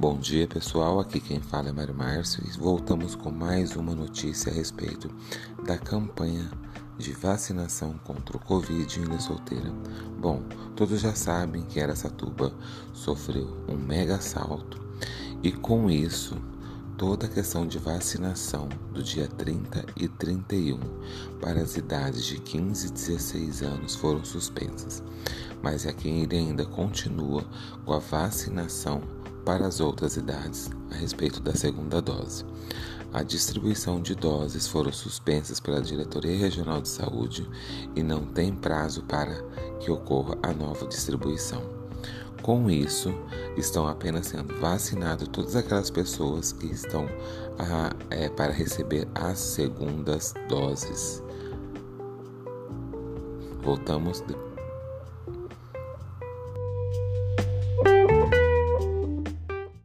Bom dia pessoal, aqui quem fala é Mário Márcio e voltamos com mais uma notícia a respeito da campanha de vacinação contra o Covid em Ilha Solteira. Bom, todos já sabem que Aracatuba sofreu um mega assalto e com isso toda a questão de vacinação do dia 30 e 31 para as idades de 15 e 16 anos foram suspensas, mas aqui ele ainda continua com a vacinação para as outras idades a respeito da segunda dose. A distribuição de doses foram suspensas pela Diretoria Regional de Saúde e não tem prazo para que ocorra a nova distribuição. Com isso, estão apenas sendo vacinadas todas aquelas pessoas que estão a, é, para receber as segundas doses. Voltamos depois.